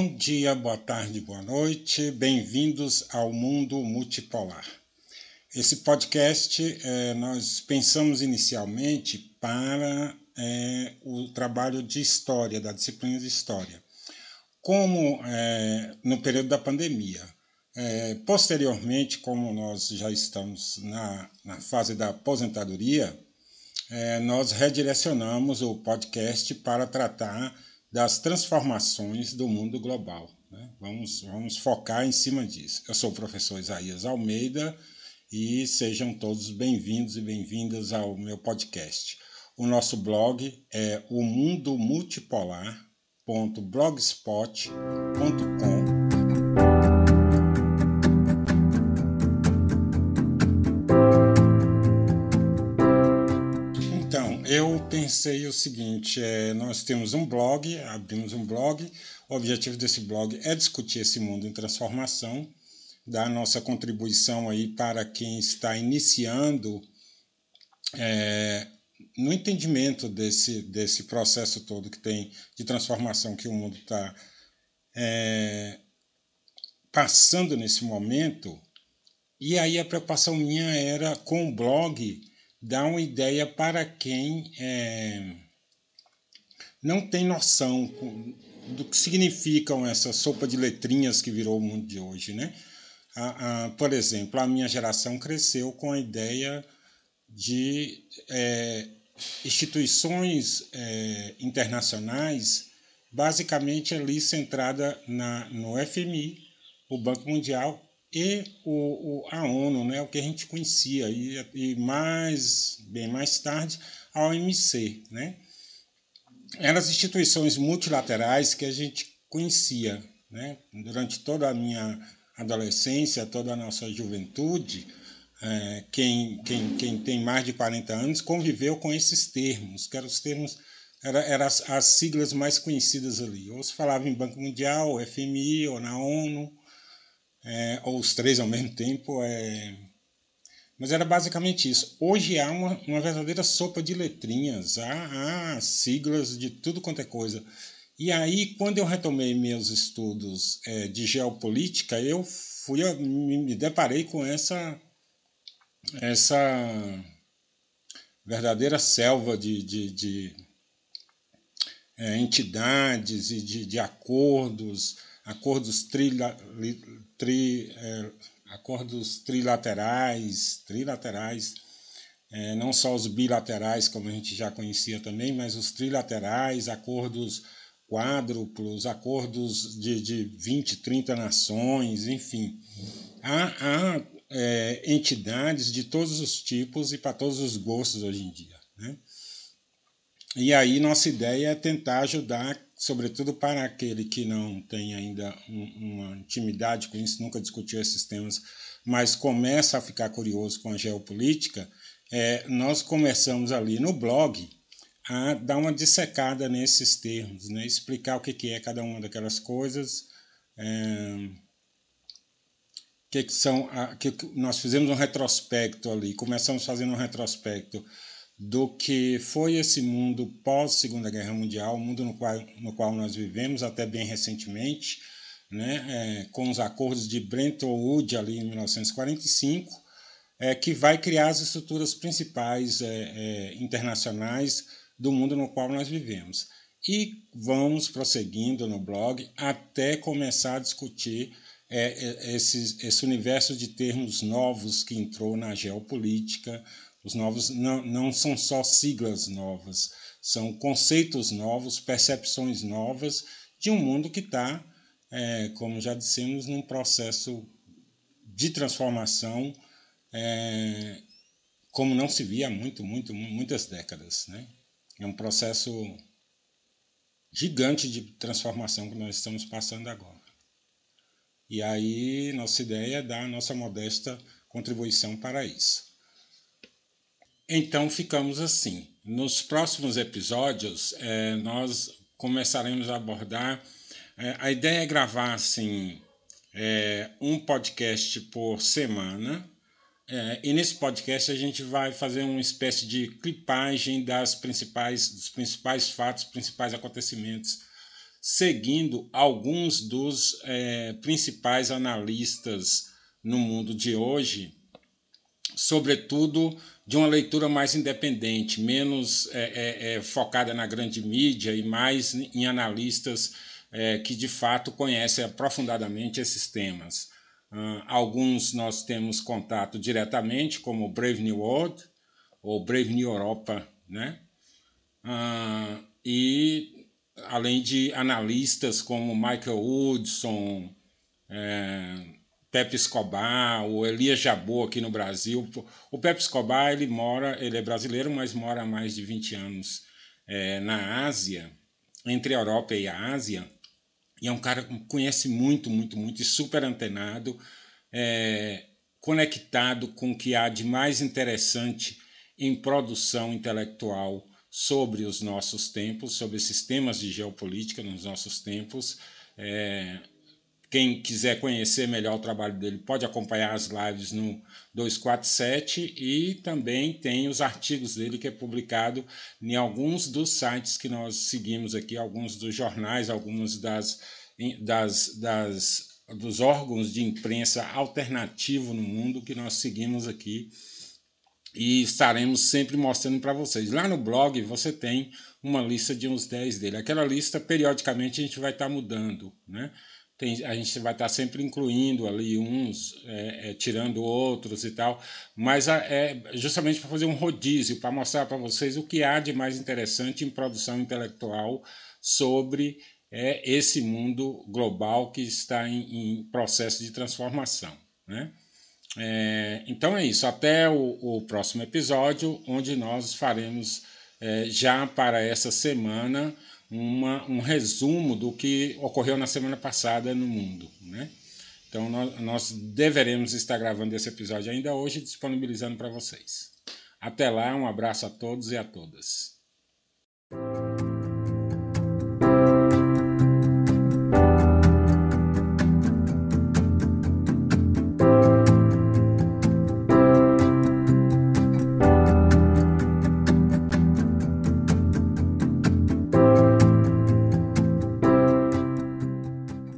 Bom dia, boa tarde, boa noite, bem-vindos ao Mundo Multipolar. Esse podcast é, nós pensamos inicialmente para é, o trabalho de história, da disciplina de história, como é, no período da pandemia. Posteriormente, como nós já estamos na, na fase da aposentadoria, nós redirecionamos o podcast para tratar das transformações do mundo global. Né? Vamos, vamos focar em cima disso. Eu sou o professor Isaías Almeida e sejam todos bem-vindos e bem-vindas ao meu podcast. O nosso blog é o eu pensei o seguinte: é, nós temos um blog, abrimos um blog. O objetivo desse blog é discutir esse mundo em transformação, dar nossa contribuição aí para quem está iniciando é, no entendimento desse, desse processo todo que tem de transformação que o mundo está é, passando nesse momento. E aí a preocupação minha era com o blog dá uma ideia para quem é, não tem noção do que significam essa sopa de letrinhas que virou o mundo de hoje, né? A, a, por exemplo, a minha geração cresceu com a ideia de é, instituições é, internacionais basicamente ali centrada na, no FMI, o Banco Mundial e o, o, a ONU, né, o que a gente conhecia, e, e mais, bem mais tarde, a OMC. Né? Eram as instituições multilaterais que a gente conhecia. Né? Durante toda a minha adolescência, toda a nossa juventude, é, quem, quem, quem tem mais de 40 anos conviveu com esses termos, que eram os termos, eram era as, as siglas mais conhecidas ali. Ou se falava em Banco Mundial, FMI, ou na ONU, é, ou os três ao mesmo tempo. É... Mas era basicamente isso. Hoje há uma, uma verdadeira sopa de letrinhas, há, há siglas de tudo quanto é coisa. E aí, quando eu retomei meus estudos é, de geopolítica, eu fui me, deparei com essa essa verdadeira selva de, de, de é, entidades e de, de acordos, acordos trila, tri, é, acordos trilaterais, trilaterais, é, não só os bilaterais, como a gente já conhecia também, mas os trilaterais, acordos quádruplos, acordos de, de 20, 30 nações, enfim. Há, há é, entidades de todos os tipos e para todos os gostos hoje em dia. Né? E aí nossa ideia é tentar ajudar sobretudo para aquele que não tem ainda um, uma intimidade com isso, nunca discutiu esses temas, mas começa a ficar curioso com a geopolítica, é, nós começamos ali no blog a dar uma dissecada nesses termos, né? explicar o que, que é cada uma daquelas coisas, é, que, que são, a, que nós fizemos um retrospecto ali, começamos fazendo um retrospecto do que foi esse mundo pós Segunda Guerra Mundial, o mundo no qual, no qual nós vivemos até bem recentemente, né, é, com os acordos de Bretton Woods ali em 1945, é, que vai criar as estruturas principais é, é, internacionais do mundo no qual nós vivemos. E vamos prosseguindo no blog até começar a discutir é, é, esse, esse universo de termos novos que entrou na geopolítica, os novos não, não são só siglas novas, são conceitos novos, percepções novas de um mundo que está, é, como já dissemos, num processo de transformação é, como não se via há muito, muito, muitas décadas. Né? É um processo gigante de transformação que nós estamos passando agora. E aí, nossa ideia é dar a nossa modesta contribuição para isso. Então ficamos assim. Nos próximos episódios, é, nós começaremos a abordar. É, a ideia é gravar assim, é, um podcast por semana. É, e nesse podcast a gente vai fazer uma espécie de clipagem das principais, dos principais fatos, principais acontecimentos seguindo alguns dos é, principais analistas no mundo de hoje, sobretudo de uma leitura mais independente, menos é, é, é focada na grande mídia e mais em analistas é, que de fato conhecem aprofundadamente esses temas. Uh, alguns nós temos contato diretamente, como Brave New World ou Brave New Europa, né? Uh, e além de analistas como Michael Woodson, é, Pepe Escobar, o Elias Jabot aqui no Brasil. O Pepe Escobar ele mora, ele é brasileiro, mas mora há mais de 20 anos é, na Ásia, entre a Europa e a Ásia. E é um cara que conhece muito, muito, muito, e super antenado, é, conectado com o que há de mais interessante em produção intelectual sobre os nossos tempos, sobre sistemas de geopolítica nos nossos tempos. É, quem quiser conhecer melhor o trabalho dele pode acompanhar as lives no 247 e também tem os artigos dele que é publicado em alguns dos sites que nós seguimos aqui, alguns dos jornais, alguns das, das, das dos órgãos de imprensa alternativo no mundo que nós seguimos aqui e estaremos sempre mostrando para vocês. Lá no blog você tem uma lista de uns 10 dele. Aquela lista, periodicamente, a gente vai estar tá mudando, né? Tem, a gente vai estar sempre incluindo ali uns, é, é, tirando outros e tal, mas é justamente para fazer um rodízio, para mostrar para vocês o que há de mais interessante em produção intelectual sobre é, esse mundo global que está em, em processo de transformação. Né? É, então é isso, até o, o, próximo episódio, onde nós faremos é, já para essa semana uma, um resumo do que ocorreu na semana passada no mundo. Né? Então, nós, nós deveremos estar gravando esse episódio ainda hoje disponibilizando para vocês. Até lá, um abraço a todos e a todas.